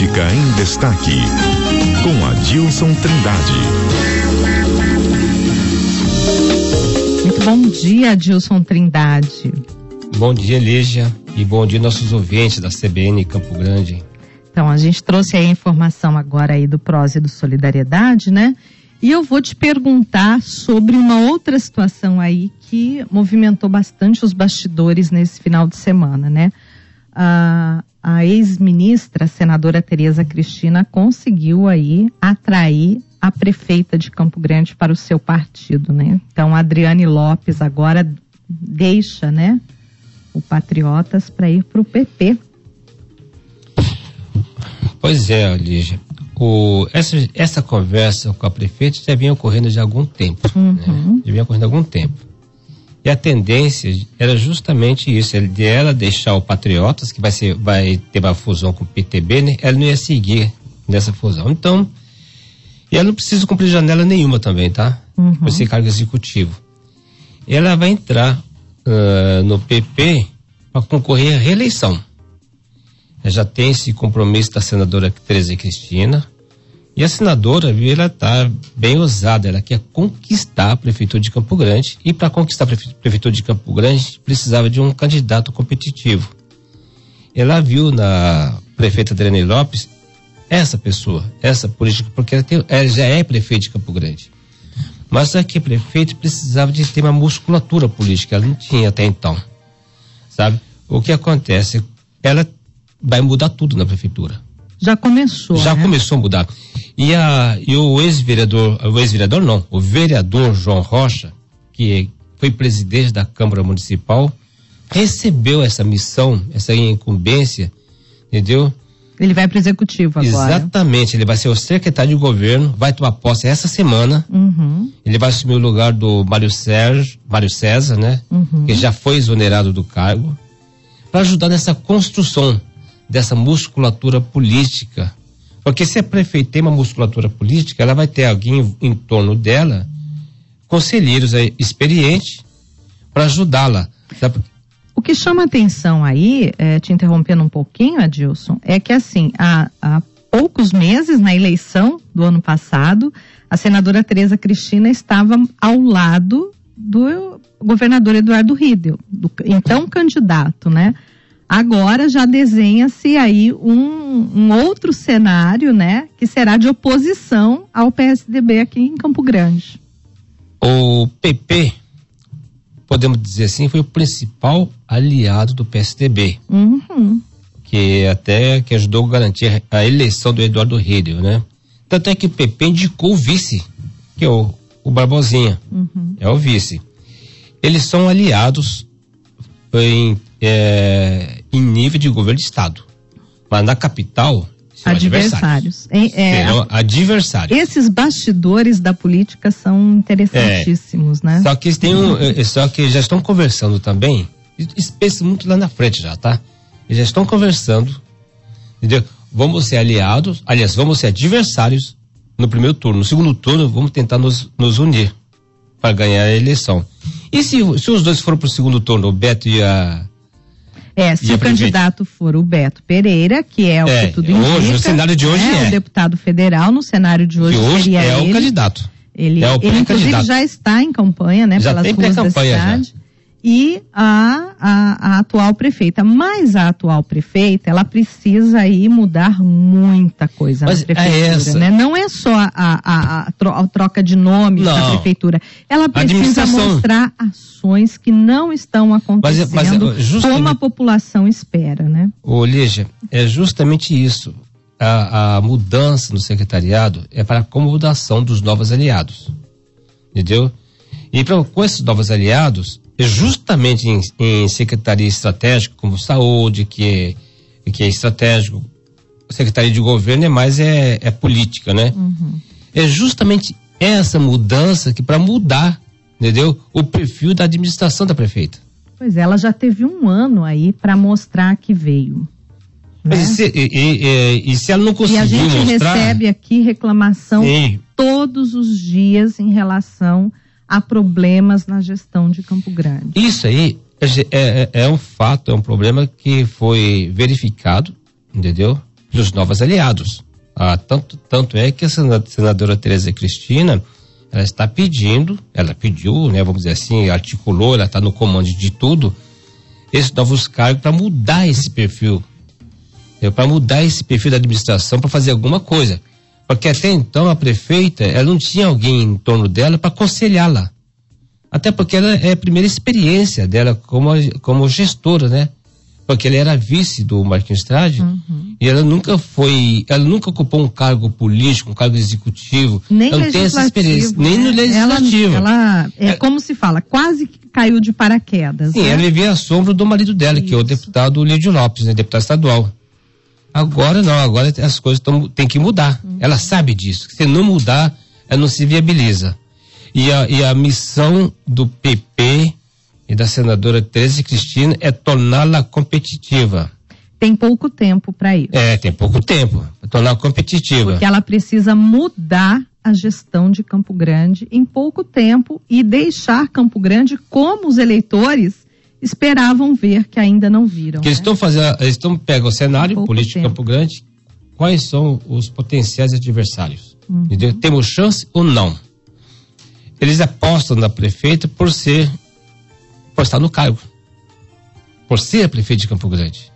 Política em Destaque, com Adilson Trindade. Muito bom dia, Adilson Trindade. Bom dia, Lígia, e bom dia nossos ouvintes da CBN Campo Grande. Então, a gente trouxe aí a informação agora aí do PROS e do Solidariedade, né? E eu vou te perguntar sobre uma outra situação aí que movimentou bastante os bastidores nesse final de semana, né? A, a ex-ministra, senadora Tereza Cristina, conseguiu aí atrair a prefeita de Campo Grande para o seu partido, né? Então, Adriane Lopes agora deixa, né, o Patriotas para ir para o PP. Pois é, Lígia o, essa, essa conversa com a prefeita já vinha ocorrendo já há algum tempo. Uhum. Né? Já vinha ocorrendo há algum tempo. E a tendência era justamente isso, de ela deixar o Patriotas, que vai, ser, vai ter uma fusão com o PTB, né? ela não ia seguir nessa fusão. Então, e ela não precisa cumprir janela nenhuma também, tá? Uhum. Esse cargo executivo. Ela vai entrar uh, no PP para concorrer à reeleição já tem esse compromisso da senadora Tereza Cristina. E a senadora, viu, ela está bem ousada, ela quer conquistar a prefeitura de Campo Grande. E para conquistar a prefeitura de Campo Grande, precisava de um candidato competitivo. Ela viu na prefeita Adriane Lopes essa pessoa, essa política, porque ela, tem, ela já é prefeita de Campo Grande. Mas aqui prefeito precisava de ter uma musculatura política, ela não tinha até então. Sabe? O que acontece? Ela vai mudar tudo na prefeitura. Já começou. Já né? começou a mudar. E, a, e o ex-vereador, o ex-vereador não, o vereador João Rocha, que foi presidente da Câmara Municipal, recebeu essa missão, essa incumbência, entendeu? Ele vai para o executivo agora. Exatamente, ele vai ser o secretário de governo, vai tomar posse essa semana. Uhum. Ele vai assumir o lugar do Mário Sérgio, Mário César, né? Uhum. Que já foi exonerado do cargo, para ajudar nessa construção dessa musculatura política. Porque se a prefeita tem uma musculatura política, ela vai ter alguém em torno dela, conselheiros experientes, para ajudá-la. O que chama atenção aí, é, te interrompendo um pouquinho, Adilson, é que assim, há, há poucos meses na eleição do ano passado, a senadora Tereza Cristina estava ao lado do governador Eduardo Riedel, do então candidato, né? Agora já desenha-se aí um, um, outro cenário, né, que será de oposição ao PSDB aqui em Campo Grande. O PP, podemos dizer assim, foi o principal aliado do PSDB. Uhum. Que até que ajudou a garantir a eleição do Eduardo Riedel, né? Tanto é que o PP indicou o vice, que é o, o Barbosinha. Uhum. É o vice. Eles são aliados em é, em nível de governo de estado. Mas na capital, adversários. Adversários. É, é, adversários. Esses bastidores da política são interessantíssimos, é, né? Só que eles têm um, é, só que já estão conversando também. Isso muito lá na frente já, tá? Eles já estão conversando, entendeu? Vamos ser aliados, aliás, vamos ser adversários no primeiro turno. No segundo turno, vamos tentar nos, nos unir para ganhar a eleição. E se, se os dois forem para o segundo turno, o Beto e a é, se o candidato for o Beto Pereira, que é o é, que tudo indica. Hoje, o cenário de hoje é. é. O deputado federal, no cenário de hoje, hoje seria é ele. o candidato. Ele, é o ele inclusive já está em campanha, né, já pelas tem ruas da cidade. Já e a, a, a, atual prefeita. Mas a atual prefeita, ela precisa aí mudar muita coisa Mas na é prefeitura, é né? Não é só a, a, a, troca de nome não. da prefeitura. Ela precisa mostrar ações que não estão acontecendo mas, mas, como a população espera, né? Ô, Lígia, é justamente isso. A, a mudança no secretariado é para a acomodação dos novos aliados. Entendeu? E pra, com esses novos aliados, justamente em, em secretaria estratégica, como saúde, que é, que é estratégico, secretaria de governo é mais é, é política, né? Uhum. É justamente essa mudança que para mudar, entendeu? O perfil da administração da prefeita. Pois é, ela já teve um ano aí para mostrar que veio. Né? Mas e, se, e, e, e, se ela não conseguir mostrar... E a gente mostrar... recebe aqui reclamação Sim. todos os dias em relação há problemas na gestão de Campo Grande. Isso aí é, é, é um fato, é um problema que foi verificado, entendeu? dos novos aliados. Ah, tanto, tanto é que a senadora Tereza Cristina ela está pedindo, ela pediu, né, vamos dizer assim, articulou, ela está no comando de tudo, esses novos cargos para mudar esse perfil, né, para mudar esse perfil da administração, para fazer alguma coisa. Porque até então a prefeita, ela não tinha alguém em torno dela para aconselhá-la. Até porque ela é a primeira experiência dela como, como gestora, né? Porque ela era vice do Marquinhos Estrade uhum. e ela nunca foi, ela nunca ocupou um cargo político, um cargo executivo. Nem ela não tem essa experiência, né? nem no legislativo. Ela, ela é, é, como se fala, quase caiu de paraquedas. Sim, né? ela vivia a sombra do marido dela, Isso. que é o deputado Lídio Lopes, né, deputado estadual. Agora não, agora as coisas tão, tem que mudar. Uhum. Ela sabe disso. Se não mudar, ela não se viabiliza. E a, e a missão do PP e da senadora Teresa Cristina é torná-la competitiva. Tem pouco tempo para isso. É, tem pouco tempo para torná-la competitiva. Porque ela precisa mudar a gestão de Campo Grande em pouco tempo e deixar Campo Grande como os eleitores esperavam ver que ainda não viram. Que né? eles estão fazendo, eles estão pegam o cenário político tempo. de Campo Grande, quais são os potenciais adversários? Uhum. Temos chance ou não? Eles apostam na prefeita por ser, por estar no cargo, por ser prefeito de Campo Grande.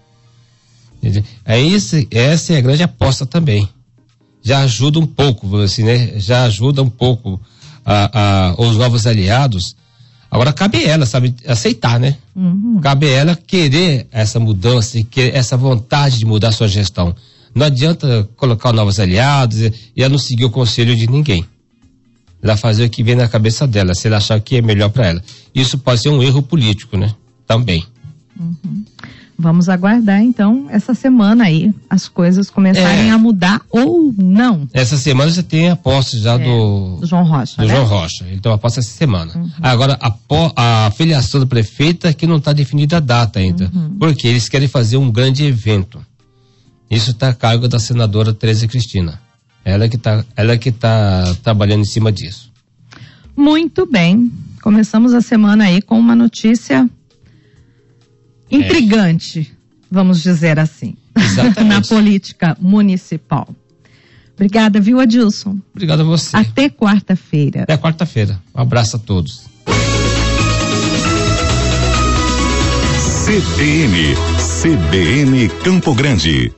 É isso, essa é a grande aposta também. Já ajuda um pouco, assim, né? Já ajuda um pouco a, a, os novos aliados. Agora cabe ela, sabe, aceitar, né? Uhum. Cabe ela querer essa mudança e querer essa vontade de mudar a sua gestão. Não adianta colocar novos aliados e, e ela não seguir o conselho de ninguém ela fazer o que vem na cabeça dela, se ela achar que é melhor para ela. Isso pode ser um erro político, né? Também. Uhum. Vamos aguardar então essa semana aí as coisas começarem é. a mudar ou não. Essa semana você tem a posse já é. do, do, João Rocha. Do né? João Rocha. Ele tem uma posse essa semana. Uhum. Agora a, a filiação do prefeito é que não está definida a data ainda. Uhum. Porque eles querem fazer um grande evento. Isso está a cargo da senadora Tereza Cristina. Ela que está ela que tá trabalhando em cima disso. Muito bem. Começamos a semana aí com uma notícia intrigante, é. vamos dizer assim, na política municipal. Obrigada, viu, Adilson? Obrigado a você. Até quarta-feira. Até quarta-feira. Um abraço a todos. CBN, CBN Campo Grande.